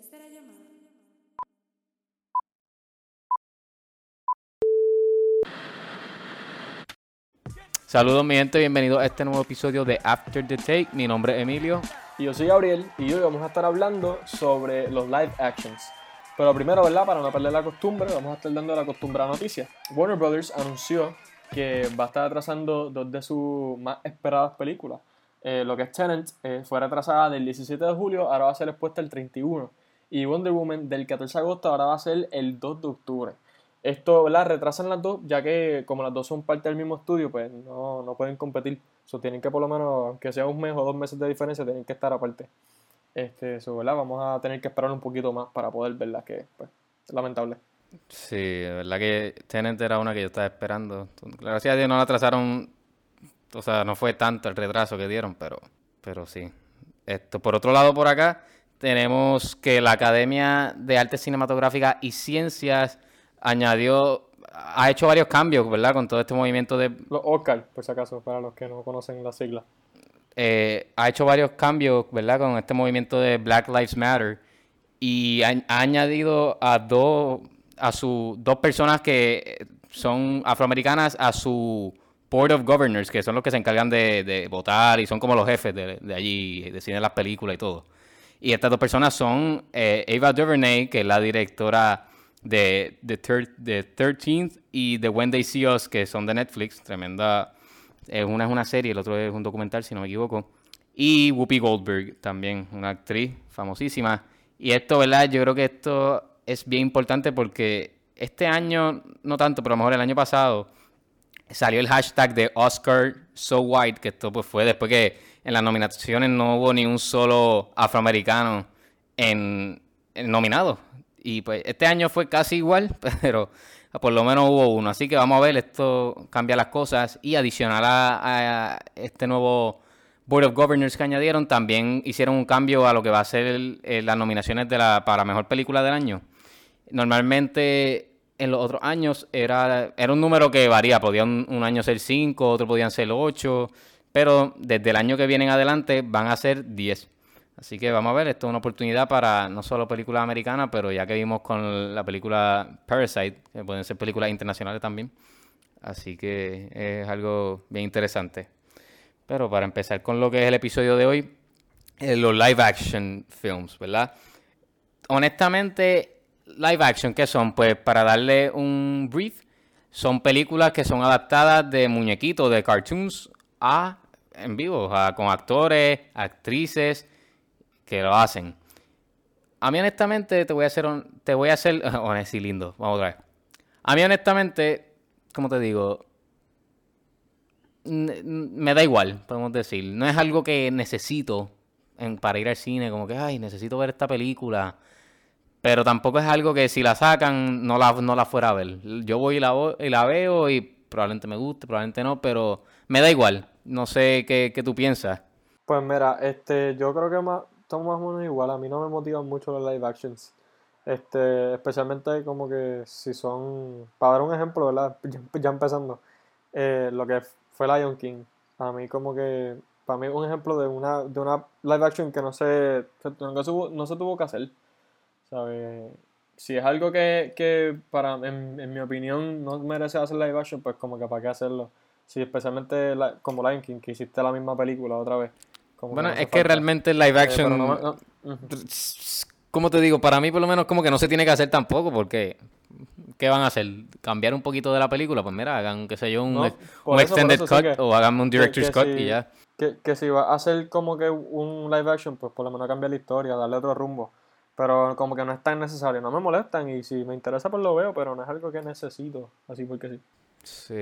Tercera llamada. Saludos mi gente, bienvenidos a este nuevo episodio de After the Take. Mi nombre es Emilio. Y yo soy Gabriel y hoy vamos a estar hablando sobre los live actions. Pero primero, ¿verdad? Para no perder la costumbre, vamos a estar dando la acostumbrada noticia. Warner Brothers anunció que va a estar atrasando dos de sus más esperadas películas. Eh, lo que es Tenant eh, fue retrasada del 17 de julio, ahora va a ser expuesta el 31. Y Wonder Woman del 14 de agosto ahora va a ser el 2 de octubre. Esto, ¿verdad? Retrasan las dos, ya que como las dos son parte del mismo estudio, pues no, no pueden competir. So, tienen que por lo menos, aunque sea un mes o dos meses de diferencia, tienen que estar aparte. Este, so, ¿verdad? Vamos a tener que esperar un poquito más para poder verla, que pues, es lamentable. Sí, de verdad que Tenet era una que yo estaba esperando. Gracias a Dios no la atrasaron, o sea, no fue tanto el retraso que dieron, pero, pero sí. Esto, por otro lado, por acá, tenemos que la Academia de Artes Cinematográficas y Ciencias añadió, ha hecho varios cambios, ¿verdad? Con todo este movimiento de... Los Oscar, por si acaso, para los que no conocen la sigla. eh, ha hecho varios cambios, ¿verdad? Con este movimiento de Black Lives Matter y ha, ha añadido a dos a su dos personas que son afroamericanas a su Board of Governors, que son los que se encargan de, de votar y son como los jefes de, de allí, deciden las películas y todo. Y estas dos personas son eh, Ava DuVernay, que es la directora de The, de 13th, y The When They See Us, que son de Netflix, tremenda. eh, una es una serie, el otro es un documental, si no me equivoco. Y Whoopi Goldberg, también una actriz famosísima. Y esto, ¿verdad? Yo creo que esto es bien importante porque este año, no tanto, pero a lo mejor el año pasado, salió el hashtag de Oscar So White, que esto pues fue después que en las nominaciones no hubo ni un solo afroamericano en, nominado. Y pues este año fue casi igual, pero por lo menos hubo uno. Así que vamos a ver, esto cambia las cosas. Y adicional a, este nuevo Board of Governors que añadieron, también hicieron un cambio a lo que va a ser las nominaciones de la, para Mejor Película del Año. Normalmente en los otros años era, era un número que varía, podía un, un año ser 5, otro podían ser 8, pero desde el año que viene en adelante van a ser 10. Así que vamos a ver, esto es una oportunidad para no solo películas americanas, pero ya que vimos con la película Parasite, que pueden ser películas internacionales también. Así que es algo bien interesante. Pero para empezar con lo que es el episodio de hoy, eh, los live action films, ¿verdad? Honestamente, live action, ¿qué son? Pues para darle un brief, son películas que son adaptadas de muñequitos, de cartoons, a en vivo, a- con actores, actrices que lo hacen. A mí honestamente, te voy a hacer, te voy a hacer, lindo, vamos otra vez. A mí honestamente, como te digo, me da igual, podemos decir. No es algo que necesito para ir al cine, como que, ay, necesito ver esta película. Pero tampoco es algo que si la sacan, no la, no la fuera a ver. Yo voy y la, y la veo y probablemente me guste, probablemente no, pero me da igual. No sé qué, qué tú piensas. Pues mira, este, yo creo que más, estamos más o menos igual. A mí no me motivan mucho los live actions. Este, especialmente como que si son, para dar un ejemplo, ¿verdad? Ya, empezando, eh, lo que fue Lion King. A mí como que, para mí un ejemplo de una, de una live action que no se, no se, no se tuvo que hacer. ¿Sabes? Si es algo que, que para, en, en mi opinión, no merece hacer live action, pues como que para qué hacerlo. Sí, especialmente la- como Lion King, que hiciste la misma película otra vez. Como Bueno, no es que falta. realmente el live Eh, action, no como te digo, para mí por lo menos como que no se tiene que hacer tampoco, porque ¿qué van a hacer? ¿Cambiar un poquito de la película? Pues mira, hagan, qué sé yo, un, eso, extended sí cut que- o hagan un director's cut si- y ya. Que, que si va a hacer como que un live action, pues por lo menos cambiar la historia, darle otro rumbo. Pero como que no es tan necesario. No me molestan y si me interesa pues lo veo, pero no es algo que necesito. Así porque sí. Sí,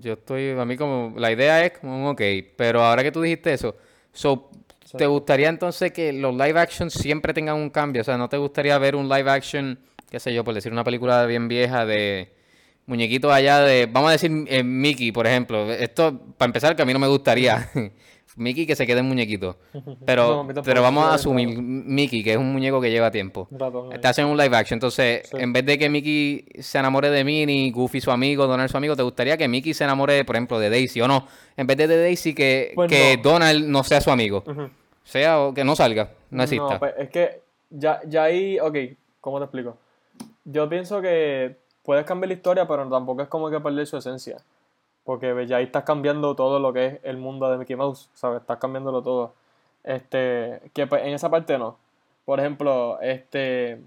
yo estoy, a mí como, la idea es como un ok, pero ahora que tú dijiste eso, so, ¿te gustaría entonces que los live action siempre tengan un cambio? O sea, ¿no te gustaría ver un live action, qué sé yo, por decir una película bien vieja de muñequitos allá de, vamos a decir eh, Mickey, por ejemplo? Esto, para empezar, que a mí no me gustaría. Mickey que se quede en muñequito. Pero, No, pero vamos a asumir Mickey, que es un muñeco que lleva tiempo. Ahí. Te hacen un live action. Entonces, Sí. en vez de que Mickey se enamore de Minnie, Goofy su amigo, Donald su amigo, ¿te gustaría que Mickey se enamore, por ejemplo, de Daisy? O no, en vez de de Daisy, que, Pues que no. Donald no sea su amigo. Sea o que no salga, no exista. No, pues es que ya, ya ahí, ok, ¿cómo te explico? Yo pienso que puedes cambiar la historia, pero tampoco es como que perder su esencia. Porque ya ahí estás cambiando todo lo que es el mundo de Mickey Mouse, ¿sabes? Estás cambiándolo todo. Este, que pues, en esa parte no. Por ejemplo, este,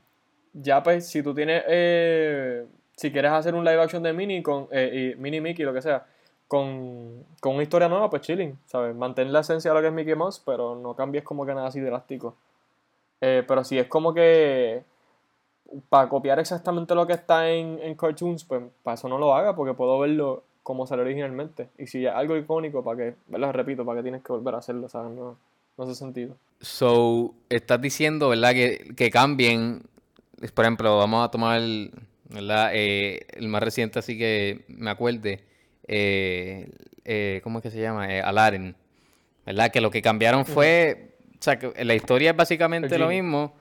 ya pues si tú tienes, eh, si quieres hacer un live action de Mini con, eh, Mini Mickey, lo que sea, con, con una historia nueva, pues chilling, ¿sabes? Mantén la esencia de lo que es Mickey Mouse, pero no cambies como que nada así drástico. Eh, pero si es como que para copiar exactamente lo que está en, en cartoons, pues para eso no lo haga, porque puedo verlo como salió originalmente. Y si es algo icónico, para que, lo repito, para que tienes que volver a hacerlo, ¿sabes? No, no hace sentido. So, estás diciendo, ¿verdad? Que, que cambien, por ejemplo, vamos a tomar, ¿verdad? Eh, el más reciente, así que me acuerde, eh, eh, ¿cómo es que se llama? Aladdin, ¿verdad? Que lo que cambiaron fue, o sea, que la historia es básicamente lo mismo,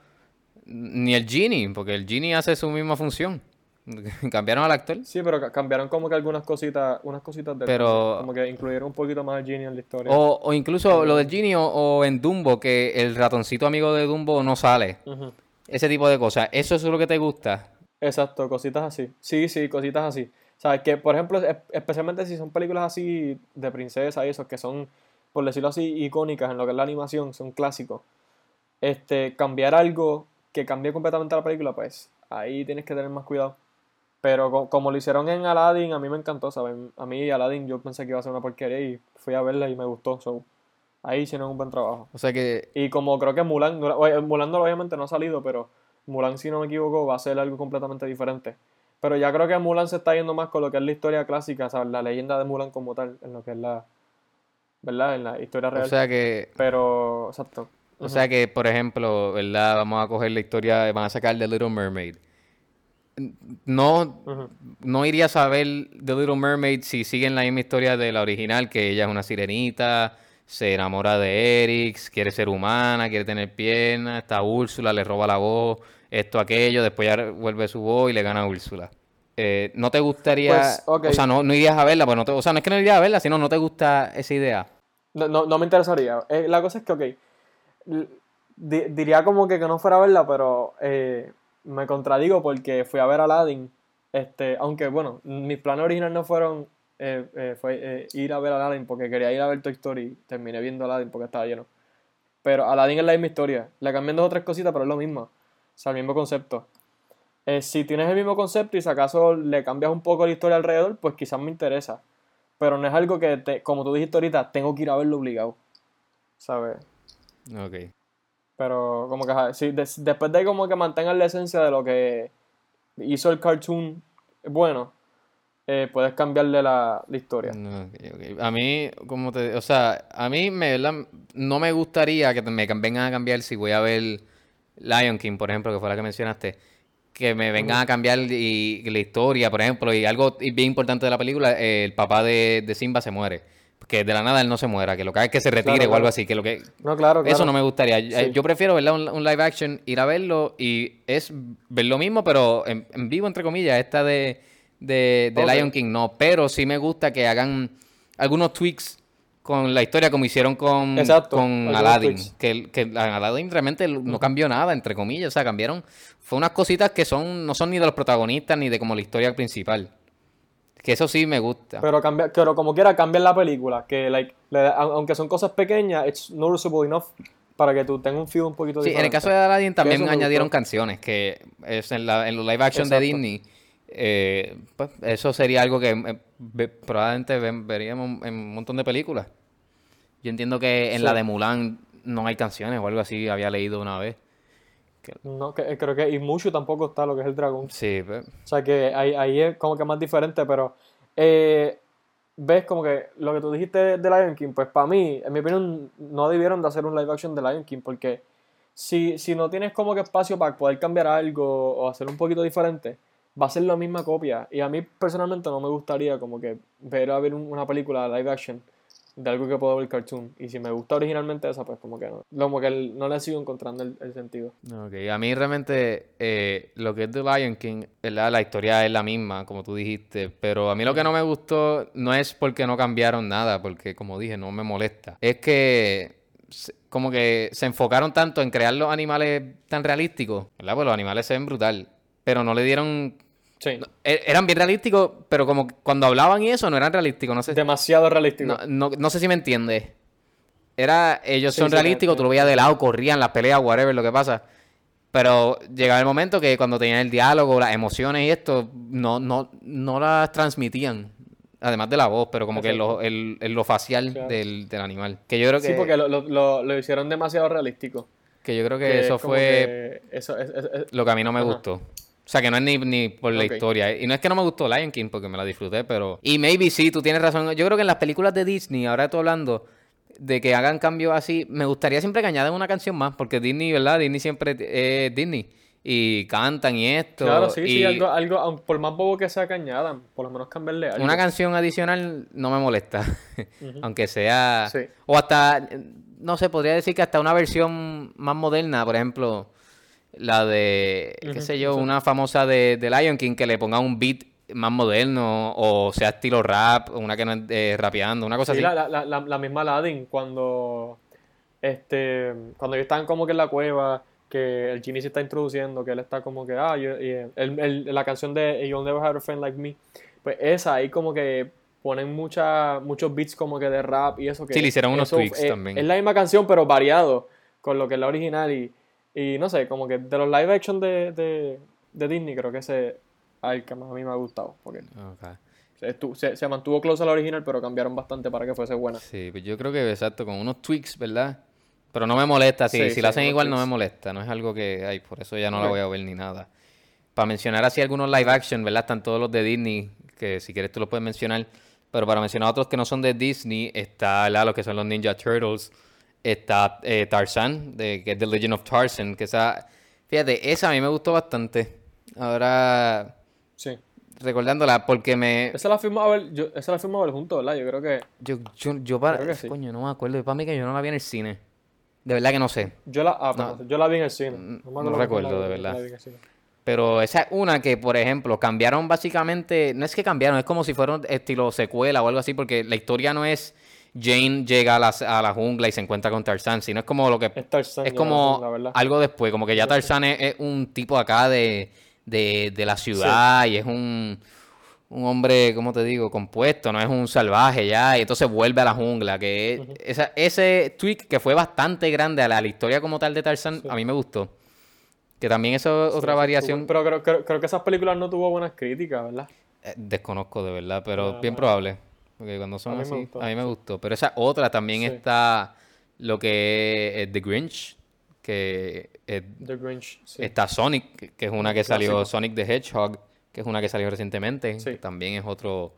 ni el Genie, porque el Genie hace su misma función. ¿Cambiaron al actor? Sí, pero cambiaron como que algunas cositas, unas cositas de pero, como que incluyeron un poquito más al Genie en la historia. O, incluso lo del Genie o, en Dumbo, que el ratoncito amigo de Dumbo no sale. Ese tipo de cosas. ¿Eso es lo que te gusta? Exacto, cositas así. Sí, sí, cositas así. O sea, que por ejemplo, especialmente si son películas así de princesa y esos que son, por decirlo así, icónicas en lo que es la animación, son clásicos. Este, cambiar algo que cambie completamente la película, pues ahí tienes que tener más cuidado. Pero como lo hicieron en Aladdin, a mí me encantó, ¿saben? A mí Aladdin yo pensé que iba a ser una porquería y fui a verla y me gustó. So, ahí hicieron un buen trabajo. O sea que... Y como creo que Mulan, Mulan obviamente no ha salido, pero Mulan, si no me equivoco, va a ser algo completamente diferente. Pero ya creo que Mulan se está yendo más con lo que es la historia clásica, ¿sabes? La leyenda de Mulan como tal, en lo que es la... ¿Verdad? En la historia real. O sea que... Pero, exacto. O sea que, por ejemplo, ¿verdad? Vamos a coger la historia, van a sacar The Little Mermaid no, no irías a ver The Little Mermaid si siguen la misma historia de la original, que ella es una sirenita, se enamora de Eric, quiere ser humana, quiere tener piernas, está Úrsula, le roba la voz, esto, aquello, después ya vuelve su voz y le gana a Úrsula. Eh, ¿No te gustaría, pues, o sea, no, no, irías a verla, pues no o sea, no es que no irías a verla, sino no te gusta esa idea? No, no, me interesaría. Eh, la cosa es que, ok, diría como que, que no fuera a verla, pero... Eh, me contradigo porque fui a ver Aladdin. Este, aunque bueno, mis planes originales no fueron eh, eh, fue, eh, ir a ver Aladdin porque quería ir a ver Toy Story terminé viendo Aladdin porque estaba lleno. Pero Aladdin es la misma historia. Le cambian dos o tres cositas, pero es lo mismo. O sea, el mismo concepto. si tienes el mismo concepto y si acaso le cambias un poco la historia alrededor, pues quizás me interesa. Pero no es algo que, te, como tú dijiste ahorita, tengo que ir a verlo obligado. ¿Sabes? Ok. Pero como que sí, después de como que mantengan la esencia de lo que hizo el cartoon bueno, eh, puedes cambiarle la, la historia. A mí, como te, o sea, a mí me, no me gustaría que me vengan a cambiar si voy a ver Lion King, por ejemplo, que fue la que mencionaste, que me vengan a cambiar y, la historia, por ejemplo, y algo bien importante de la película, el papá de, de Simba se muere que de la nada él no se muera, que lo que haga es que se retire o algo así, que lo que... No, claro, Eso no me gustaría. Yo prefiero, ¿verdad? Un, live action, ir a verlo y es ver lo mismo, pero en, vivo, entre comillas, esta de, de, Lion King no, pero sí me gusta que hagan algunos tweaks con la historia como hicieron con, con Aladdin, que, que Aladdin realmente no cambió nada, entre comillas, o sea, cambiaron, fue unas cositas que son no son ni de los protagonistas ni de como la historia principal. Que eso sí me gusta. Pero, cambia, pero como quiera, cambian la película. Que, like, aunque son cosas pequeñas, it's noticeable enough para que tú tengas un feel un poquito sí, en el caso de Aladdin también añadieron canciones, que es en, la, en los live action de Disney. Eh, pues eso sería algo que eh, probablemente veríamos en un montón de películas. Yo entiendo que en la de Mulan no hay canciones o algo así, había leído una vez. No, que, creo que y mucho tampoco está lo que es el dragón. Sí, pues. O sea que ahí, ahí es como que más diferente, pero eh, ves como que lo que tú dijiste de Lion King, pues para mí, en mi opinión, no debieron de hacer un live action de Lion King, porque si, si no tienes como que espacio para poder cambiar algo o hacer un poquito diferente, va a ser la misma copia. Y a mí personalmente no me gustaría como que ver a ver una película live action de algo que puedo ver cartoon. Y si me gusta originalmente esa, pues como que no. Como que no le sigo encontrando el, sentido. Ok, a mí realmente eh, lo que es The Lion King, la historia es la misma, como tú dijiste. Pero a mí lo que no me gustó no es porque no cambiaron nada, porque como dije, no me molesta. Es que como que se enfocaron tanto en crear los animales tan realísticos, ¿verdad? Pues los animales se ven brutal, pero no le dieron... Sí. no, e- eran bien realísticos, pero como cuando hablaban y eso no eran realísticos, no sé, Demasiado realístico. no, no, no sé si me entiendes. Era, ellos Sí, son sí, realísticos, tú lo veías de lado, corrían las peleas, whatever, lo que pasa. Pero llegaba el momento que cuando tenían el diálogo, las emociones y esto, no, no, no las transmitían. Además de la voz, pero como que lo, el, el- lo facial Claro. del, del animal. Que yo creo que, Sí, porque lo, lo, lo, hicieron demasiado realístico. que yo creo que Que eso fue que eso es- es- es- lo que a mí no me Ajá. gustó. O sea, que no es ni, ni por la historia. Y no es que no me gustó Lion King porque me la disfruté, pero... Y maybe sí, tú tienes razón. Yo creo que en las películas de Disney, ahora estoy hablando de que hagan cambios así, me gustaría siempre que añaden una canción más, porque Disney, ¿verdad? Disney siempre es Disney. Y cantan y esto. Claro, sí, sí, algo, algo, por más bobo que sea que añadan, por lo menos cambiarle algo. Una canción adicional no me molesta. Aunque sea... Sí. O hasta, no sé, podría decir que hasta una versión más moderna, por ejemplo, la de, qué sé yo, una famosa de, de Lion King que le ponga un beat más moderno o sea estilo rap, una que no es eh, rapeando, una cosa Sí, así. la, la, la, la- misma Aladdin, cuando este cuando ellos están como que en la cueva, que el genie se está introduciendo, que él está como que, ah, yo, y el- el- la canción de You'll Never Have a Friend Like Me, pues esa ahí como que ponen mucha, muchos beats como que de rap y eso que Sí, le hicieron unos tweaks también. Es la misma canción pero variado con lo que es la original y, y no sé, como que de los live action de, de, de Disney creo que ese es el que más a mí me ha gustado, porque Ok. se, se, se mantuvo close a la original pero cambiaron bastante para que fuese buena. Sí, pues yo creo que exacto, con unos tweaks, ¿verdad? Pero no me molesta, si, Sí, si sí, lo hacen igual no me tweaks. molesta, no es algo que, ay, por eso ya no la Ok. voy a ver ni nada. Para mencionar así algunos live action, ¿verdad? Están todos los de Disney, que si quieres tú los puedes mencionar, pero para mencionar otros que no son de Disney, está ¿verdad? lo que son los Ninja Turtles, está eh, Tarzan, de, que es The Legend of Tarzan, que esa, fíjate, esa a mí me gustó bastante. Ahora, Sí. recordándola, porque me... Esa la fuimos a ver, yo, esa la fuimos a ver juntos, ¿verdad? Yo creo que. Yo, yo, yo para... Que sí. Coño, no me acuerdo, para mí que yo no la vi en el cine. De verdad que no sé. Yo la, ah, No. yo la vi en el cine. Mm, me no acuerdo recuerdo, de verdad. Pero esa es una que, por ejemplo, cambiaron básicamente, no es que cambiaron, es como si fuera un estilo secuela o algo así, porque la historia no es Jane llega a la, a la jungla y se encuentra con Tarzan, sino es como lo que... Es Tarzan, es como la algo después, como que ya Tarzan es, es un tipo acá de, de, de la ciudad y es un, un hombre, ¿cómo te digo?, compuesto, no es un salvaje ya, y entonces vuelve a la jungla, que es- esa- ese tweak que fue bastante grande a la, a la historia como tal de Tarzan, Sí. a mí me gustó. Que también eso es Sí, otra variación. Pero creo, creo, creo que esas películas no tuvo buenas críticas, ¿verdad? Eh, Desconozco de verdad, pero Ah, bien probable. Porque cuando son a mí me así, gustó, a mí me sí. gustó. Pero esa otra también Sí. está lo que es The Grinch, que es- The Grinch. Sí. está Sonic, que- es una que salió. Sonic the Hedgehog, que es una que salió recientemente. Sí. que también es otro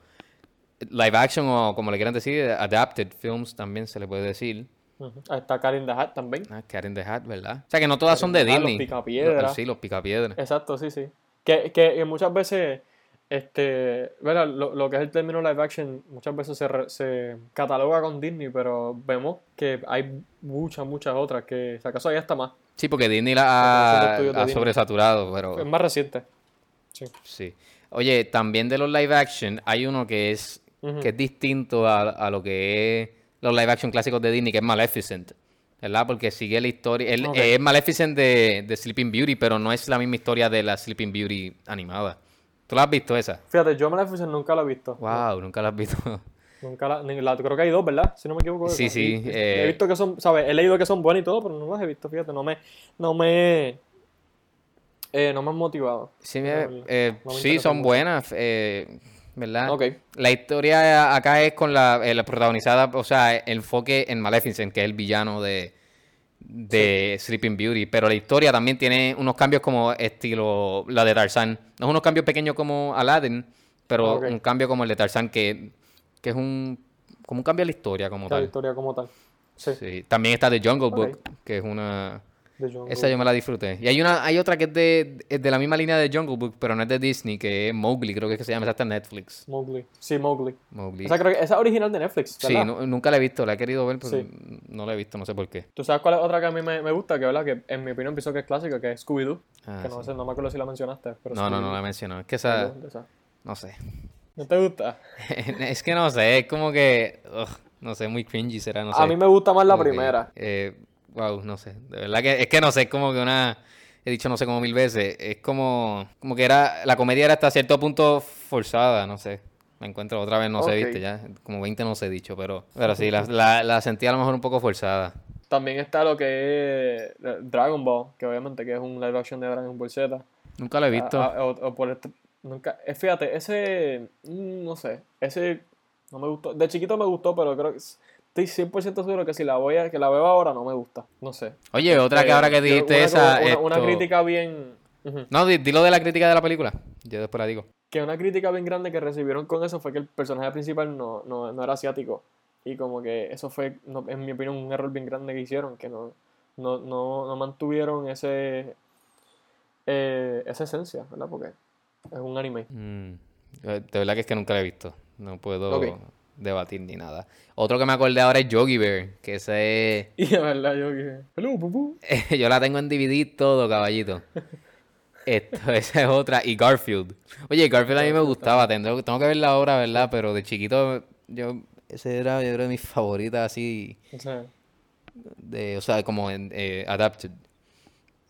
live action o como le quieran decir, adapted films también se le puede decir. Ah, Está in the Hat también. Ah, in the Hat, ¿verdad? O sea que no todas son de los Disney. Los- sí, los picapiedras. Exacto, sí, sí. Que, que, que muchas veces, este, ¿verdad? Lo, lo que es el término live action, muchas veces se, re- se cataloga con Disney, pero vemos que hay muchas, muchas otras, que si acaso hay hasta más. Sí, porque Disney la ha, ha sobresaturado, pero... Es más reciente. Sí. Sí. Oye, también de los live action hay uno que es, que es distinto a, a lo que es los live action clásicos de Disney, que es Maleficent. ¿Verdad? Porque sigue la historia. Ok. Es Maleficent de, de Sleeping Beauty, pero no es la misma historia de la Sleeping Beauty animada. ¿Tú la has visto esa? Fíjate, yo Maleficent nunca la he visto. Wow, nunca la has visto. Nunca la, la- creo que hay dos, ¿verdad? Si no me equivoco. Sí, sí, y- eh. He visto que son, ¿sabes? He leído que son buenas y todo, pero no las he visto, fíjate. No me, no me, eh, no me han motivado. Sí, eh, no, eh, me sí, son mucho. buenas, ¿verdad? Ok. La historia acá es con la, la protagonizada, o sea, el enfoque en Maleficent, que es el villano de, de Sleeping Beauty. Pero la historia también tiene unos cambios como estilo la de Tarzán. No es unos cambios pequeños como Aladdin, pero Ok. un cambio como el de Tarzán, que, que es un como un cambio de la historia como La tal. historia como tal. Sí. Sí. También está The Jungle Ok. Book, que es una... Esa yo me la disfruté. Y hay una, hay otra que es de, es de la misma línea de Jungle Book, pero no es de Disney, que es Mowgli, creo que es que se llama, esa está en Netflix. Mowgli. Sí, Mowgli. Mowgli. Esa, creo que, esa es original de Netflix, Sí, nunca la he visto, la he querido ver, pero Sí. no la he visto, no sé por qué. ¿Tú sabes cuál es otra que a mí me, me gusta? Que, ¿verdad? que en mi opinión pienso que es clásica, que es Scooby-Doo. Ah, que no, sí. sé, no me acuerdo si la mencionaste. Pero No, no, no la mencionado. Es que esa, no sé. ¿No te gusta? es que no sé, es como que, ugh, No sé, muy cringy será, no sé. A mí me gusta más la que, primera. eh, wow, no sé. De verdad que es que no sé, es como que una. He dicho no sé como mil veces. Es como. Como que era. La comedia era hasta cierto punto forzada, no sé. Me encuentro otra vez, no sé, Ok. viste, ya. Como 20 no sé dicho, pero. Pero sí, la, la, la sentí a lo mejor un poco forzada. También está lo que es Dragon Ball, que obviamente que es un live action de Dragon Ball Z. Nunca lo he visto. Ah, ah, o, o por este- nunca, eh, fíjate, ese, mm, no sé, ese no me gustó. De chiquito me gustó, pero creo que estoy 100% seguro que si la voy a, que la veo ahora no me gusta. No sé. Oye, otra que Eh, ahora que dijiste una, esa. una, crítica bien. ujú. No, di- dilo de la crítica de la película. Yo después la digo. Que una crítica bien grande que recibieron con eso fue que el personaje principal no, no, no era asiático. Y como que eso fue, no, en mi opinión, un error bien grande que hicieron, que no, no, no, no mantuvieron ese eh, esa esencia, ¿verdad? Porque es un anime. Mm, eh, de verdad que es que nunca la he visto. No puedo. Debatir ni nada. Otro que me acordé ahora es Yogi Bear, que ese es- Y de verdad yo que... Hello, pupú. Yo la tengo en DVD todo, caballito. Esto, esa es otra. Y Garfield. Oye, Garfield a mí me gustaba. Tengo, tengo que verla ahora, ¿verdad? Pero de chiquito, yo... Ese era, yo creo, de mis favoritas así. O sea, De, o sea, como en eh, Adapted.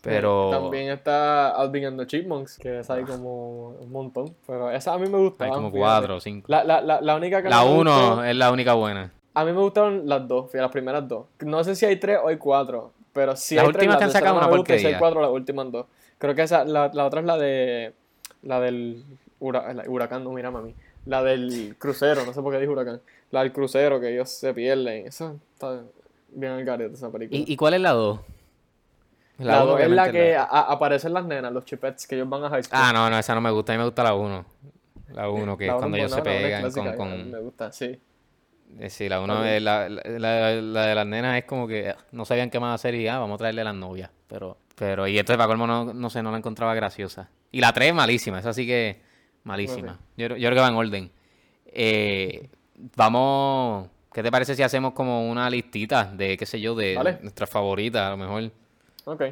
Pero... También está Alvin and the Chipmunks, que es ahí como un montón. Pero esa a mí me gusta. Hay como cuatro o cinco. La, la, la, la única que La uno gustó- es la única buena. A mí me gustaron las dos, fíjate, las primeras dos. No sé si hay tres o hay cuatro, pero si Las hay tres, últimas la te han sacado no una me gusta, y si hay porquería. cuatro, las últimas dos. Creo que esa, la, la otra es la de, la del hura- la- huracán, no, mira mami. La del crucero, no sé por qué dije huracán. La del crucero, que ellos se pierden. Eso está bien al garete, esa película. ¿Y, y cuál es la dos? La dos es la que a- aparecen las nenas, los chipettes, que ellos van a high school. Ah, no, no, esa no me gusta. A mí me gusta la uno. La uno, que La es cuando ellos se la pegan clásica, con... con... Me gusta, sí. Eh, Sí, la uno Ok. es la, la, la- la de las nenas es como que ah, no sabían qué más hacer y ah, vamos a traerle a las novias. Pero, pero, y entonces para colmo no, no sé, no la encontraba graciosa. Y la 3 malísima, esa sí que malísima. Yo, yo creo que va en orden. Eh, vamos, ¿qué te parece si hacemos como una listita de, qué sé yo, de Vale. nuestras favoritas? A lo mejor, Ok,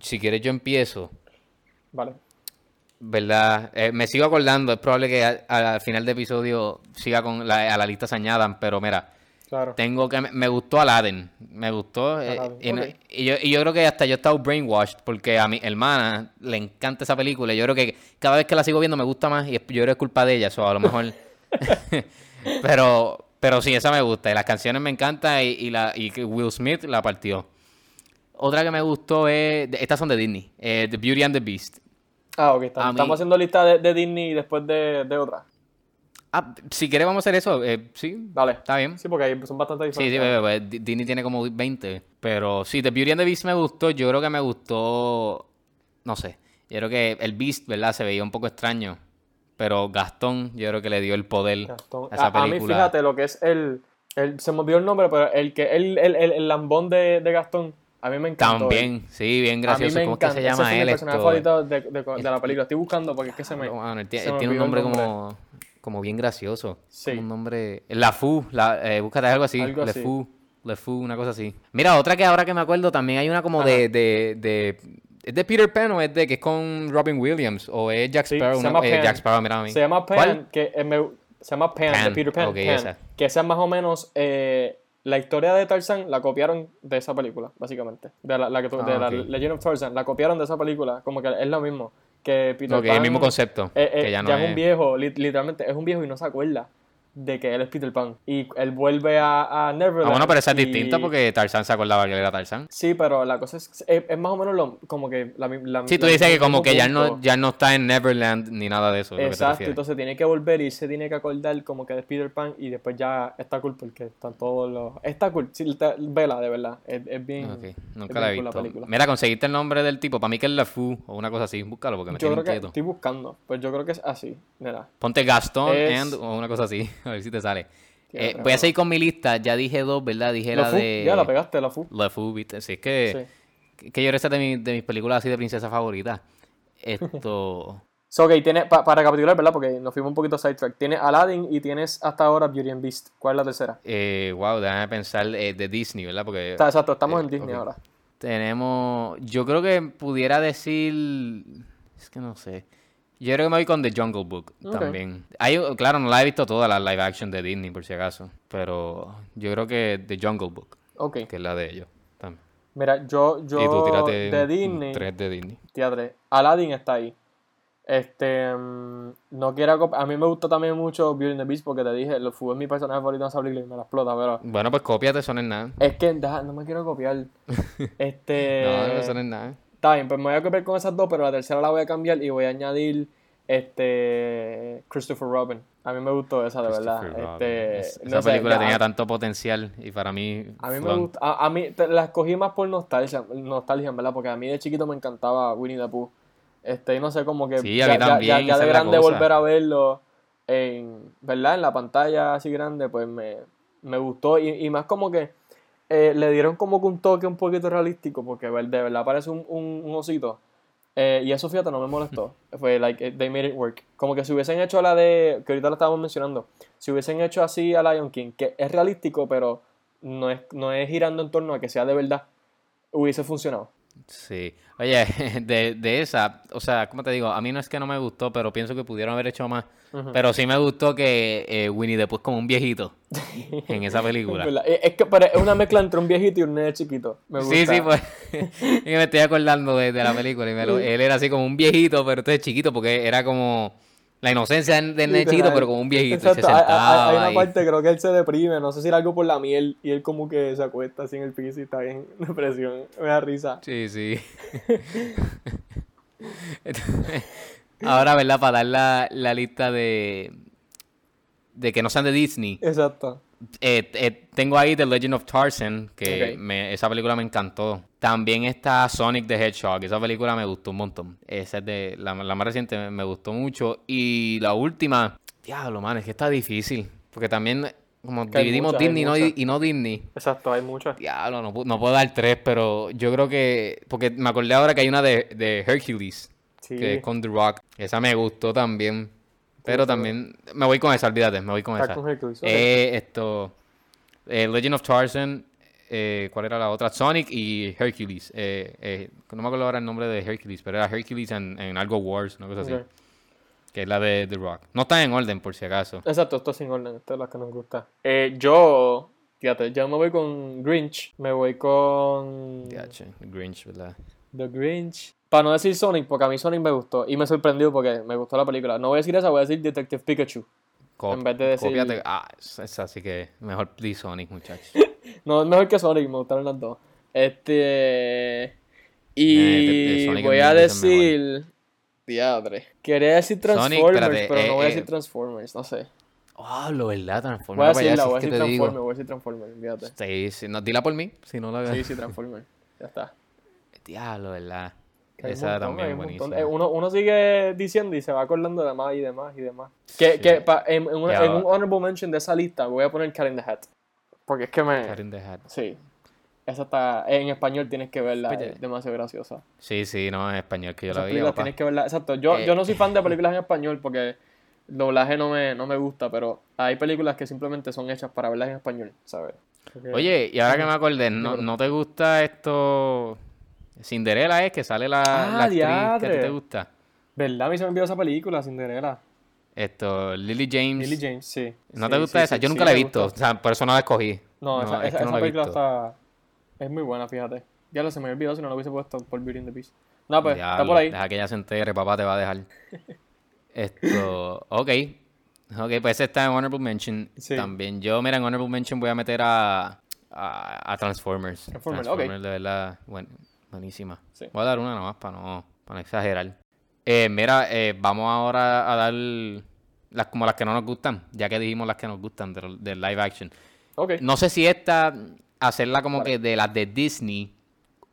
si quieres yo empiezo. vale. ¿Verdad? Eh, me sigo acordando, es probable que a- al final de episodio siga con la, a la lista se añadan, pero mira, Claro. tengo que me, me gustó Aladdin, me gustó eh, y, yo, y yo creo que hasta yo he estado brainwashed porque a mi hermana le encanta esa película. y Yo creo que cada vez que la sigo viendo me gusta más y yo creo que es culpa de ella, o a lo mejor. pero pero sí, esa me gusta y las canciones me encantan y, y la y Will Smith la partió. Otra que me gustó es estas son de Disney, eh, The Beauty and the Beast. Ah, ok, está- A mí- estamos haciendo lista de, de Disney después de, de otra. Ah, si quieres vamos a hacer eso, eh, sí, Dale. está bien. Sí, porque ahí son bastante Sí, sí, diferentes. bebé, pues, Di- Disney tiene como 20. Pero sí, The Beauty and the Beast me gustó. Yo creo que me gustó. No sé. Yo creo que el Beast, ¿verdad? Se veía un poco extraño. Pero Gastón, yo creo que le dio el poder Gastón. a esa A, a mí, película. fíjate, lo que es el, el- Se me olvidó el nombre, pero el que el, el, el, el lambón de, de Gastón, a mí me encantó. También, sí, bien A mí gracioso. me ¿Cómo es que se llama Ese es él? mi favorito de, de- de la película. Estoy buscando porque es que se me. Bueno, él tiene, se él me tiene un nombre nombre. como, como bien gracioso. Sí. Como un nombre. La Fu, la, eh, búscate algo así. Algo Le así. Fu, Le Fu, una cosa así. Mira, otra que ahora que me acuerdo también hay una como de, de, de. ¿Es de Peter Pan o es de que es con Robin Williams? ¿O es Jack Sí, Sparrow? se Una- llama eh, Pan. Jack Sparrow, mira a mí. Se llama Pan, ¿Cuál? que eh, me- se llama Pan, Pan, de Peter Pan. ok, Pan. Que es más o menos eh, la historia de Tarzan la copiaron de esa película, básicamente. De la, la que de Ah, la. Legend of Tarzan, la copiaron de esa película. Como que es lo mismo. Que Peter Ok, Pan. el mismo concepto. eh, eh, que ya ya, no es un viejo, li- literalmente es un viejo y no se acuerda de que él es Peter Pan. Y él vuelve a, a Neverland. Ah, bueno, pero esa es y- distinta porque Tarzan se acordaba que él era Tarzan. Sí, pero la cosa es, es, es más o menos lo, como que la, mi- la Sí, tú la- dices que como que ya no, ya no está en Neverland ni nada de eso. es Exacto, entonces tiene que volver y se tiene que acordar como que de Peter Pan y después ya está cool porque están todos los... Está cool, sí, te- vela, de verdad, es, es bien... Ok, es nunca la he cool visto. Mira, conseguiste el nombre del tipo. Para mí que es LeFou o una cosa así. Búscalo porque me Yo tiene creo que estoy buscando, pues yo creo que es así, mira. Ponte Gaston Es- and o una cosa así. A ver si te sale. Eh, voy a seguir con mi lista. Ya dije dos, ¿verdad? Dije La la Fu, de ya la pegaste, la Fu. LeFou, ¿viste? Sí, es que, Sí. que yo esa de, mi- de mis películas así de princesa favorita. Esto... So, ok, tiene, pa- para recapitular, ¿verdad? Porque nos fuimos un poquito sidetrack. Tienes Aladdin y tienes hasta ahora Beauty and Beast. ¿Cuál es la tercera? eh, wow, déjame pensar eh, de Disney, ¿verdad? Porque Está, exacto, estamos eh, en Disney ahora. Tenemos, yo creo que pudiera decir, es que no sé, Yo creo que me voy con The Jungle Book Ok. también. Hay, claro, no la he visto toda la live action de Disney, por si acaso. Pero yo creo que The Jungle Book, Ok. que es la de ellos. también. Mira, yo, yo y tú tírate de Disney, tres de Disney. teatro, Aladdin está ahí. Este, mm, no quiero a mí me gusta también mucho Beauty and the Beast porque te dije, lo fue mi personaje favorito en esa película y me la explota, pero Bueno, pues cópiate, son en nada. es que deja, no me quiero copiar. Este, No, no son en nada. Está bien, pues me voy a copiar con esas dos, pero la tercera la voy a cambiar y voy a añadir este Christopher Robin. A mí me gustó esa, de verdad. Este, Es- no esa sé, película ya, tenía tanto potencial y para mí. A mí me gusta, a, a mí te- la escogí más por nostalgia, nostalgia, verdad, porque a mí de chiquito me encantaba Winnie the Pooh. Este, y no sé, como que Sí, a ya, mí ya- también, ya- ya de grande volver a verlo en, ¿verdad? En la pantalla así grande, pues me, me gustó. Y, y más como que eh, le dieron como que un toque un poquito realístico, porque de verdad parece un, un, un osito. Eh, y eso, fíjate, no me molestó. Fue like, eh, they made it work. Como que si hubiesen hecho la de, que ahorita lo estábamos mencionando, si hubiesen hecho así a Lion King, que es realístico, pero no es, no es girando en torno a que sea de verdad, hubiese funcionado. Sí. Oye, de, de esa, o sea, ¿cómo te digo? A mí no es que no me gustó, pero pienso que pudieron haber hecho más. Pero sí me gustó que eh, Winnie después como un viejito en esa película. Es es que es una mezcla entre un viejito y un nene chiquito. Me gusta. Sí, sí, pues. y me estoy acordando de, de la película. y me lo- él era así como un viejito, pero entonces chiquito, porque era como la inocencia nene Literal. chiquito, pero como un viejito. y se Exacto, hay- hay, sentaba hay una parte, creo que él se deprime, no sé si era algo por la miel, y él como que se acuesta así en el piso y está bien depresión. Me da risa. Sí, sí. Ahora, ¿verdad? Para dar la, la lista de, de que no sean de Disney. Exacto. Eh, eh, tengo ahí The Legend of Tarzan, que me- esa película me encantó. También está Sonic the Hedgehog, esa película me gustó un montón. Esa es de la, la más reciente, me, me gustó mucho. Y la última, diablo, man, es que está difícil. Porque también, como Que dividimos muchas, Disney y no, muchas. y no Disney. Exacto, hay muchas. Diablo, no, no puedo dar tres, pero yo creo que. Porque me acordé ahora que hay una de, de Hercules, Sí. que es con The Rock. Esa me gustó también. Pero también. Me voy con esa, olvídate, me voy con Está esa. Hercules. Eh, esto. eh, Legend of Tarzan. eh, ¿Cuál era la otra? Sonic y Hercules. Eh, eh, no me acuerdo ahora el nombre de Hercules, pero era Hercules en, en algo Wars, una cosa así. Que es la de The Rock. No está en orden, por si acaso. Exacto, esto es sin orden, esto es la que nos gusta. Yo, fíjate, yo me voy con Grinch, me voy con DH, Grinch, ¿verdad? The Grinch. Para no decir Sonic, porque a mí Sonic me gustó y me sorprendió porque me gustó la película. No voy a decir esa, voy a decir Detective Pikachu. Co- En vez de decir- Cópiate. Ah, esa esa sí que mejor please Sonic, muchachos. No, es mejor que Sonic, me gustaron las dos. Este. Eh, Y de- de Sonic voy es a decir. Diadre. Quería decir Sonic, Transformers, espérate, pero no eh, voy a eh, decir Transformers, no sé. Ah, lo verdad, Voy a Transformers. para allá, decirla, voy a es decir te. Transformers, voy a decir Transformers, fíjate. Sí, sí, no, dila por mí, si no la Sí, sí, Transformers. Ya está. Diablo, ¿verdad? Hay Esa montón, también hay buenísima. Eh, uno, uno sigue diciendo y se va acordando de más y de más y de más. Que, Sí. que pa- en, en una- un honorable mention de esa lista voy a poner Cat in the Hat. Porque es que me. Cat in the Hat. Sí. Esa está. En español tienes que verla. Oye. Es demasiado graciosa. Sí, sí, no, en español que yo Esas la vi. tienes que verla. Exacto. Yo, Eh. yo no soy fan de películas en español porque el doblaje no me, no me gusta, pero hay películas que simplemente son hechas para verlas en español, ¿sabes? Porque- Oye, y ahora que me acordé, ¿no. ¿no te gusta esto? Cinderella es que sale la, Ah, la actriz que a ti diadre. te gusta. ¿Verdad? A mí se me olvidó esa película, Cinderella. Esto, Lily James. Lily James, sí. ¿No Sí, te gusta sí, esa? sí, Yo nunca la he visto, o sea, por eso no la escogí. No, esa, es esa, que no esa la he película está. Es muy buena, fíjate. Ya lo se me olvidado si no lo hubiese puesto por Beauty and the Beast. No, pues, está por ahí. Deja que ella se entere, papá te va a dejar. Esto, ok. Ok, pues ese está en Honorable Mention. Sí. También yo, mira, en Honorable Mention voy a meter a, a, a Transformers. Transformers, ok. de verdad, buen- buenísima. Sí. Voy a dar una nomás para no, para no exagerar. Eh, mira, eh, vamos ahora a dar las como las que no nos gustan, ya que dijimos las que nos gustan del, live action. Ok. No sé si esta, hacerla como Vale. que de las de Disney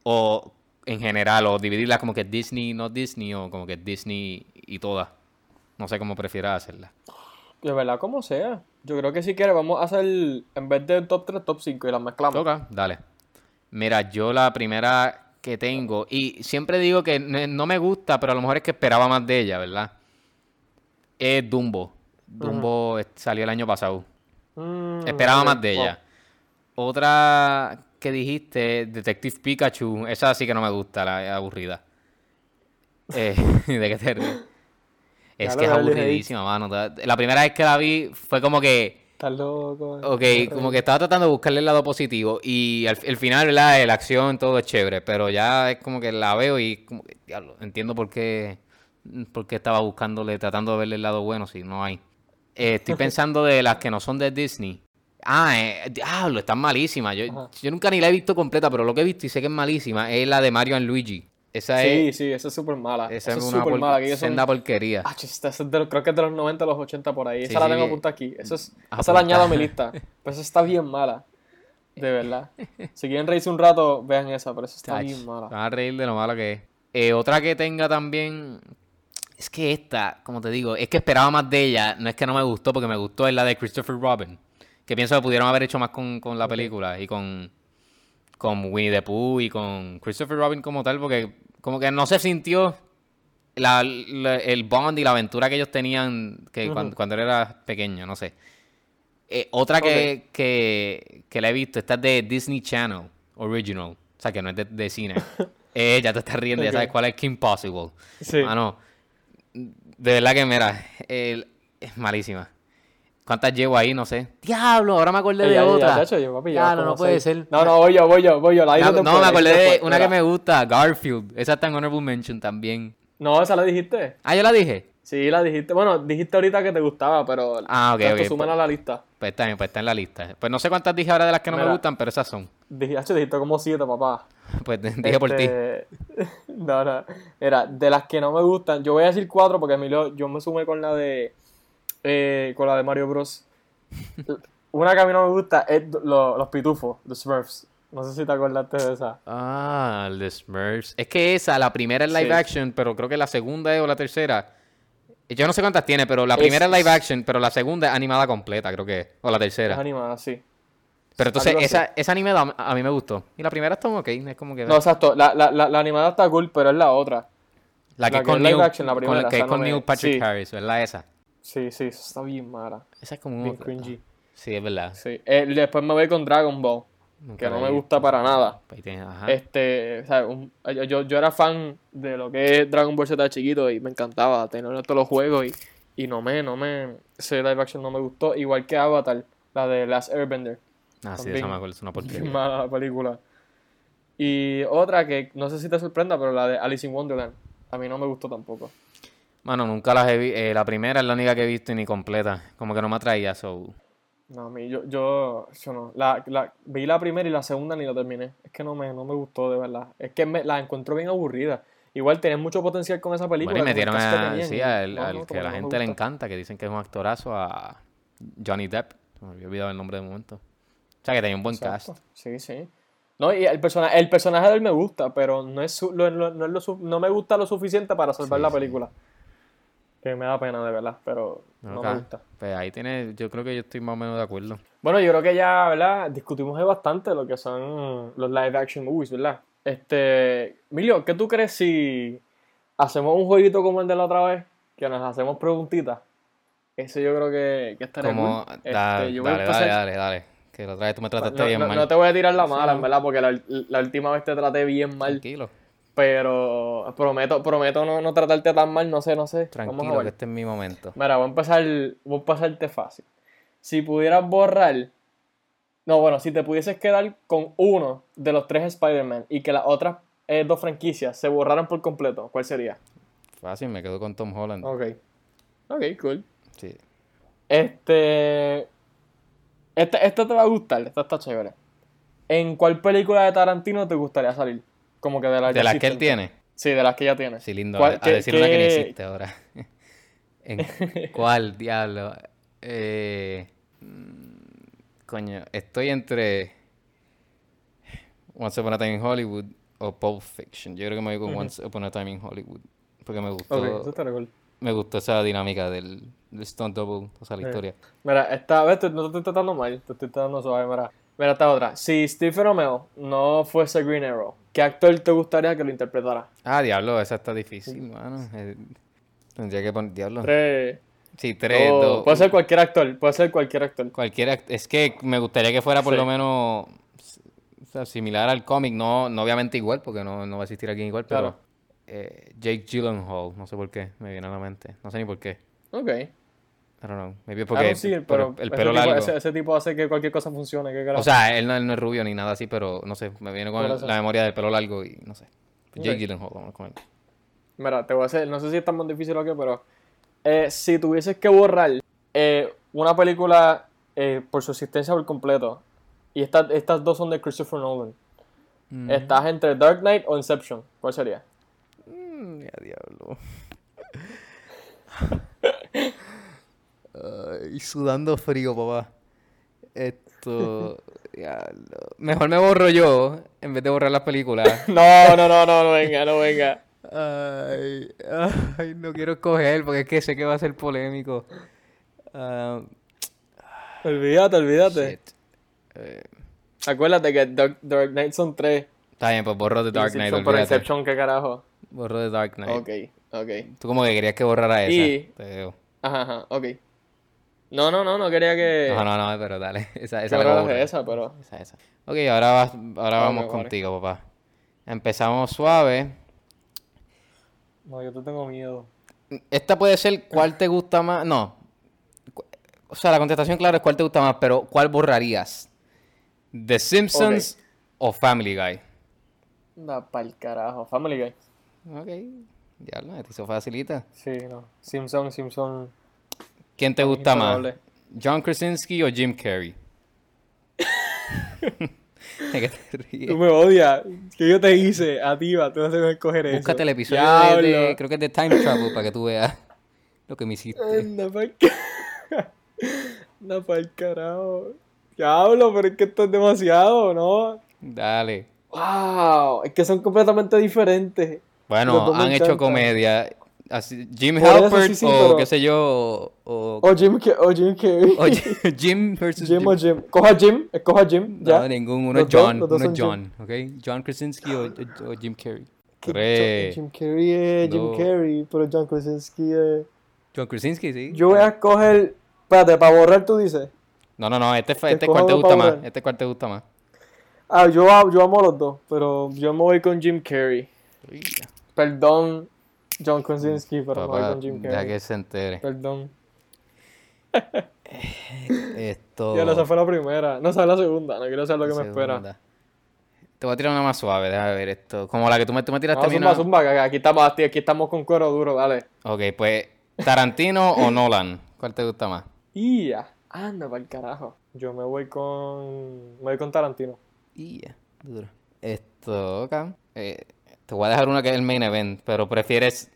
o en general, o dividirla como que Disney, no Disney, o como que Disney y todas. No sé cómo prefieras hacerla. De verdad, como sea. Yo creo que si quieres, vamos a hacer, en vez de top 3, top 5 y las mezclamos. Toca, dale. Mira, yo la primera que tengo, y siempre digo que no me gusta, pero a lo mejor es que esperaba más de ella, ¿verdad? Es Dumbo. Dumbo salió el año pasado. Mm, Esperaba más de ella. Otra que dijiste, Detective Pikachu, esa sí que no me gusta, la aburrida. Eh, ¿De qué te ríes? Es Ya que es aburridísima, mano. La primera vez que la vi fue como que. Estás loco. Ok, como que estaba tratando de buscarle el lado positivo. Y al, el final, ¿verdad? La acción, todo es chévere. Pero ya es como que la veo y como que, diablo, entiendo por qué, por qué estaba buscándole, tratando de verle el lado bueno si no hay. Eh, estoy pensando de las que no son de Disney. Ah, eh, diablo, están malísimas. Yo, Ajá. yo nunca ni la he visto completa, pero lo que he visto y sé que es malísima es la de Mario and Luigi. Esa Sí, es, sí, esa es súper mala. esa Esa es una súper por- mala. senda porquería. Ah, es de los- creo que es de los 90 a los 80 por ahí. Sí, Esa la tengo apuntada aquí. Esa, es, Apunta. esa la añado a mi lista. Pero esa está bien mala. De verdad. Si quieren reírse un rato, vean esa, pero esa está bien mala. Van a reír de lo mala que es. Eh, otra que tenga también. Es que esta, como te digo, es que esperaba más de ella. No es que no me gustó, porque me gustó, es la de Christopher Robin. Que pienso que pudieron haber hecho más con, con la película y con, con Winnie the Pooh y con Christopher Robin como tal, porque como que no se sintió la- la- el bond y la aventura que ellos tenían que cuando, era pequeño, no sé. Eh, otra que, que, que la he visto, esta es de Disney Channel Original. O sea, que no es de, de cine. Eh, ya te estás riendo, ya sabes cuál es Kim Possible. Sí. Mano, de verdad que, mira, es malísima. ¿Cuántas llevo ahí? No sé. Diablo, ahora me acordé de otra. chacho, yo, papi, ya como no puede ser. No, no, voy yo, voy yo, voy yo. La No, no, me acordé de una que me gusta, Garfield. Esa está en Honorable Mention también. No, esa la dijiste. Ah, yo la dije. Sí, la dijiste. Bueno, dijiste ahorita que te gustaba, pero. Ah, ok, ok, súmala a la lista. Pues está bien, pues está en la lista. Pues no sé cuántas dije ahora de las que no me gustan, pero esas son. Dije, hacho, dijiste como siete, papá. Pues dije por ti. Este, no, no. Era, de las que no me gustan, yo voy a decir cuatro porque Emilio, yo me sumé con la de. Eh, con la de Mario Bros. Una que a mí no me gusta es lo- los pitufos, The Smurfs. No sé si te acordaste de esa. Ah, de Smurfs. Es que esa, la primera es live Sí. action, pero creo que la segunda es o la tercera. Yo no sé cuántas tiene, pero la Es- primera es live action, pero la segunda es animada completa, creo que. es. O la Es tercera. animada, sí. Pero entonces, esa, esa animada a, mí me gustó. Y la primera está ok, es como que. No, exacto. La, la, la, la animada está cool, pero es la otra. la que la es que con es Neil, action, la con- primera, que esa es no con me- Neil Patrick sí. Harris, ¿verdad? Esa. Sí, sí, está bien mala. Esa es como Bien un... cringy. Sí, es verdad. Sí. Eh, después me voy con Dragon Ball, Nunca que no la me gusta para nada. Ahí tienes- ajá. Este, o sea, un- yo, yo, yo era fan de lo que es Dragon Ball Z chiquito y me encantaba tener todos los juegos y, y no me, no me, ese live action no me gustó, igual que Avatar, la de Last Airbender, ah, sí, también. esa me acuerdo, es una bien porquería. mala la película. Y otra que no sé si te sorprenda, pero la de Alice in Wonderland, a mí no me gustó tampoco. Mano, nunca las he visto. la primera es la única que he visto y ni completa. Como que no me atraía, so... No, a mí, yo, yo, yo no. La, la, vi la primera y la segunda ni la terminé. Es que no me, no me gustó, de verdad. Es que me, la encuentro bien aburrida. Igual tenía mucho potencial con esa película. Bueno, y metieron a, tenían, sí, al, no, al que a la gente le encanta, que dicen que es un actorazo, a Johnny Depp. Me había olvidado el nombre de momento. O sea, que tenía un buen Exacto. cast. Sí, sí. No, y el, persona, el personaje de él me gusta, pero no, es su- lo- lo- no, es lo su- no me gusta lo suficiente para salvar Sí, la sí. Que me da pena, de verdad, pero no me gusta. Pues ahí tiene, yo creo que yo estoy más o menos de acuerdo. Bueno, yo creo que ya, ¿verdad? Discutimos bastante lo que son los live action movies, ¿verdad? Este, Emilio, ¿qué tú crees si hacemos un jueguito como el de la otra vez? Que nos hacemos preguntitas. Ese yo creo que, que estaría Como, cool. da- Este, yo voy a dale, dale, dale, dale. Que la otra vez tú me trataste no, bien no- mal. no te voy a tirar la mala, Sí. en verdad, porque la, la última vez te traté bien mal. Tranquilo, Pero prometo, prometo no, no tratarte tan mal, no sé, no sé. Vamos a tranquilo, que este es mi momento. Mira, voy a empezar, voy a pasarte fácil. Si pudieras borrar. No, bueno, si te pudieses quedar con uno de los tres Spider-Man y que las otras eh, dos franquicias se borraran por completo, ¿cuál sería? Fácil, me quedo con Tom Holland. Ok. Ok, cool. Sí. Este. Este, este te va a gustar, esta está chévere. ¿En cuál película de Tarantino te gustaría salir? Como que de las De las que él tiene. Sí, de las que ya tiene. Sí, lindo. ¿Cuál- a, qué- decir una que qué- existe ahora. ¿En cuál, diablo? Eh, coño, estoy entre Once Upon a Time in Hollywood o Pulp Fiction. Yo creo que me voy con Once Upon a Time in Hollywood. Porque me gustó, Ok, eso está cool. me gustó esa dinámica del, del stunt double, o sea, la Sí. historia. Mira, esta vez no te estoy tratando mal, te estoy tratando suave, mira. Mira esta otra. Si Steve Romeo no fuese Green Arrow, ¿qué actor te gustaría que lo interpretara? Ah, diablo, esa está difícil, mano. Eh, tendría que poner, diablo. Tres. Sí, tres, dos- dos. Puede ser cualquier actor, puede ser cualquier actor. Cualquiera, es que me gustaría que fuera por Sí. lo menos o sea, similar al cómic, no, no obviamente igual, porque no, no va a existir alguien igual, pero Claro. eh, Jake Gyllenhaal. No sé por qué, me viene a la mente. No sé ni por qué. Ok. I don't know. Maybe porque por pero el ese pelo tipo, largo. Ese, ese tipo hace que cualquier cosa funcione. O sea, él no, él no es rubio ni nada así, pero no sé, me viene con el- la memoria del pelo largo y no sé. Jake Ok. Gyllenhaal, vamos con él. Mira, te voy a hacer, no sé si es tan difícil o qué, pero eh, si tuvieses que borrar eh, una película eh, por su existencia por completo, y estas estas dos son de Christopher Nolan, Mm. estás entre Dark Knight o Inception, ¿cuál sería? Mm, ya diablo. Ay, sudando frío, papá. Esto. Mejor me borro yo en vez de borrar las películas. No, no, no, no, no venga, no venga. Ay, ay, no quiero escoger porque es que sé que va a ser polémico. Ah, Olvídate, olvídate. Eh, Acuérdate que Dark, Dark Knight son tres. está bien, pues borro The Dark Knight, Inception, olvídate. Inception, ¿qué carajo? Borro The Dark Knight. Ok, ok. Tú como que querías que borrara esa. Y- Te veo. Ajá, ajá, ok. No, no, no, no quería que... No, no, no, pero dale. Esa, esa la que esa, pero... Esa, esa. Ok, ahora, vas- ahora vamos contigo, papá. Empezamos suave. No, yo te tengo miedo. Esta puede ser cuál te gusta más. No. O sea, la contestación, claro, es cuál te gusta más, pero ¿cuál borrarías? ¿The Simpsons o Family Guy? Da pa'l carajo. Family Guy. Ok. Ya lo te hizo facilita. Sí, no. Simpson, Simpson. ¿Quién te gusta más? ¿John Krasinski o Jim Carrey? ¿De qué te ríes? Tú me odias. ¿Qué yo te hice? A ti, va. Tú vas a escoger eso. Búscate el episodio de, creo que es de Time Travel para que tú veas lo que me hiciste. Anda ca- Anda pa'l carajo. Diablo, pero es que esto es demasiado, ¿no? Dale. Wow, es que son completamente diferentes. Bueno, han hecho comedia. Así, Jim Halpert sí, sí, o pero- qué sé yo. O, O Jim, o Jim Carrey. o Jim- Jim versus Jim Jim. o Jim. Coja Jim, escoja Jim. Ya. No, ningún. Uno es John. dos Uno John. ¿Ok? John Krasinski o, o Jim Carrey. Tres. Jim Carrey es Jim. Carrey, pero John Krasinski es... John Krasinski, sí. Yo voy a escoger... Espérate, para borrar tú dices. No, no, no. Este, este cuál te gusta más. Este cuál te gusta más. Ah, yo, yo amo a los dos, pero yo me voy con Jim Carrey. Uy, Perdón, John Krasinski, pero Papá, con Jim Carrey. que se entere. Perdón. Esto. Ya, esa fue la primera. No sabes la segunda, no quiero saber lo que me espera. Te voy a tirar una más suave, déjame ver esto. Como la que tú me, tú me tiraste No, zumba, ¿no? zumba, aquí estamos, aquí estamos con cuero duro, dale. Ok, pues Tarantino o Nolan, ¿cuál te gusta más? Ya, anda para el carajo. Yo me voy con... Me voy con Tarantino. Ya, duro. Esto, ok. Eh, te voy a dejar una que es el main event, pero ¿prefieres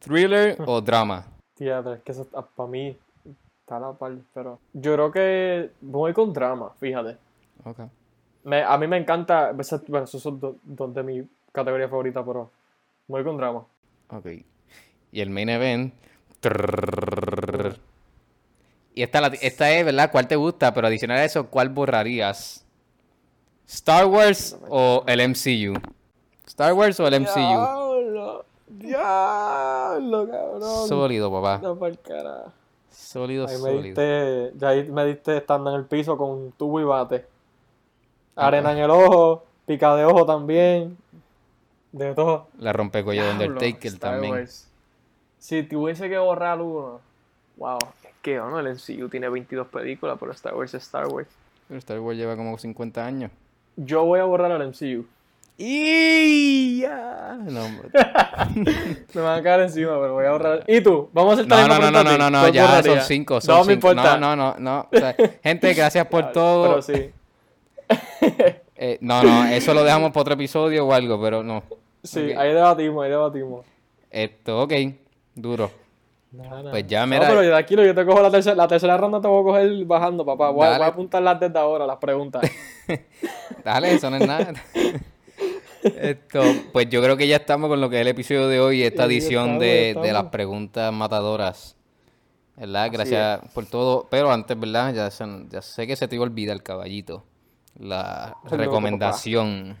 thriller o drama? Fíjate, es que eso para mí está la par, pero yo creo que voy con drama, fíjate. Ok. Me, a mí me encanta, bueno, esos son dos de mi categoría favorita, pero voy con drama. Ok. Y el main event. Y esta, esta es, ¿verdad? ¿Cuál te gusta? Pero adicional a eso, ¿cuál borrarías? ¿Star Wars o el MCU? ¿Star Wars o el MCU? Diablo, diablo, cabrón. Sólido, papá. Anda pa'l carajo. Sólido, Ahí me sólido. diste, ya ahí me diste estando en el piso con tubo y bate. Arena en el ojo, pica de ojo también. De todo. La rompecuello de Undertaker Star también. Wars. Si tuviese que borrar uno. Wow. Es que no, el MCU tiene 22 películas, pero Star Wars es Star Wars. Pero Star Wars lleva como 50 años. Yo voy a borrar al MCU. Y ya. No, Me van a caer encima, pero voy a borrar. ¿Y tú? Vamos a hacer no, no, no, no, no, no, ¿Cuál ya son cinco. Son No me cinco. importa. No, no, no, no. O sea, gente, gracias por todo. Pero sí. Eh, no, no, eso lo dejamos para otro episodio o algo, pero no. Sí, ahí debatimos, ahí debatimos. Esto, ok, duro. Pues ya, No, mira. pero tranquilo, yo te cojo la tercera, la tercera ronda, te voy a coger bajando, papá. Voy, a- Dale. voy a apuntarlas desde ahora, las preguntas. Dale, eso no es nada. Esto, pues yo creo que ya estamos con lo que es el episodio de hoy, esta edición estamos, de, de las preguntas matadoras. ¿Verdad? Gracias por todo. Pero antes, ¿verdad? Ya, se- ya sé que se te iba a olvidar el caballito. La recomendación.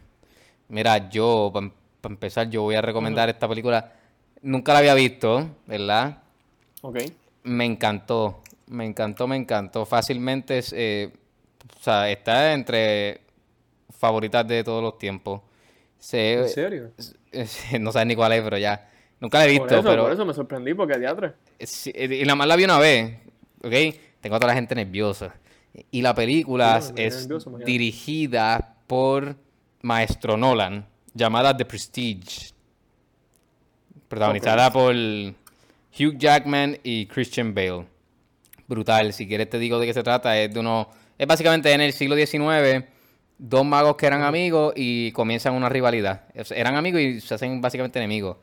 Mira, yo, para empezar, yo voy a recomendar esta película. Nunca la había visto, ¿verdad? ok. Me encantó, me encantó, me encantó. Fácilmente, eh, o sea, está entre favoritas de todos los tiempos. Se- ¿En serio? no sabes ni cuál es, pero ya. Nunca la he visto, Por eso, pero. por eso me sorprendí, porque teatro. Sí, y nada más la vi una vez, ¿ok? Tengo a toda la gente nerviosa. Y la película es nervioso, dirigida por Maestro Nolan, llamada The Prestige. Protagonizada por Hugh Jackman y Christian Bale. Brutal, si quieres te digo de qué se trata. Es de uno. Es básicamente en el siglo XIX, dos magos que eran amigos y comienzan una rivalidad. O sea, Eran amigos y se hacen básicamente enemigos.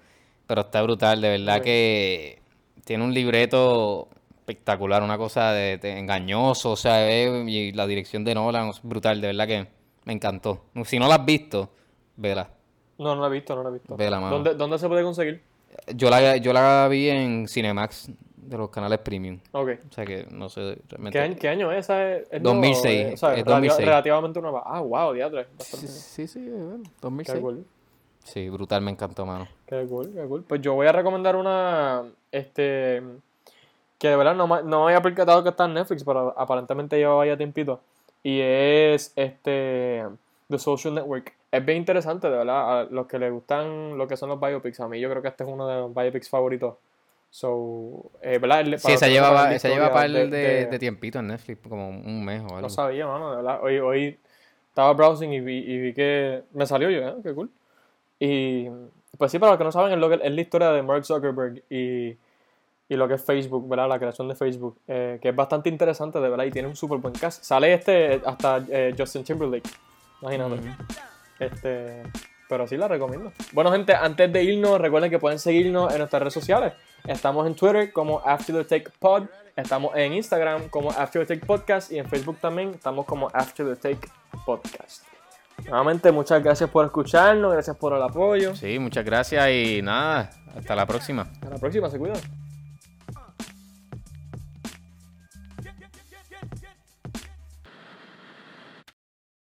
Pero está brutal, de verdad que tiene un libreto espectacular, una cosa de, de engañoso, o sea, eh, y la dirección de Nolan es brutal, de verdad que me encantó. Si no la has visto, vela. No, no la he visto, no la he visto. Vela, mano. ¿Dónde, ¿Dónde se puede conseguir? Yo la, yo la vi en Cinemax, de los canales premium. Ok. O sea que no sé realmente. ¿Qué año, qué año es esa? Es, es 2006, nuevo, eh, o sea, es relativa- 2006. relativamente nueva. Ah, wow, diatre. Sí, sí, sí, bueno, Qué 2006. cool. Sí, brutal, me encantó, mano. Qué cool, qué cool. Pues yo voy a recomendar una, este, que de verdad no, me- no me había percatado que está en Netflix, pero aparentemente lleva ya tiempito. Y es, este, The Social Network. Es bien interesante, de verdad, a los que les gustan lo que son los biopics. A mí yo creo que este es uno de los biopics favoritos. So, eh, ¿verdad? Sí, esa lleva, esa lleva par de, de- de tiempito en Netflix, como un mes o algo. No sabía, mano, de verdad. Hoy, hoy estaba browsing y vi, y vi que me salió yo, ¿eh? Qué cool. Y pues sí, para los que no saben, es, lo que, es la historia de Mark Zuckerberg y, y lo que es Facebook, ¿verdad? La creación de Facebook, eh, que es bastante interesante, de verdad, y tiene un súper buen cast. Sale este hasta eh, Justin Timberlake, imagínate. Este, pero sí la recomiendo. Bueno, gente, antes de irnos, recuerden que pueden seguirnos en nuestras redes sociales. Estamos en Twitter como After the Take Pod, estamos en Instagram como After the Take Podcast y en Facebook también estamos como After the Take Podcast. Nuevamente, muchas gracias por escucharnos, gracias por el apoyo. Sí, muchas gracias y nada, hasta la próxima. Hasta la próxima, se cuidan.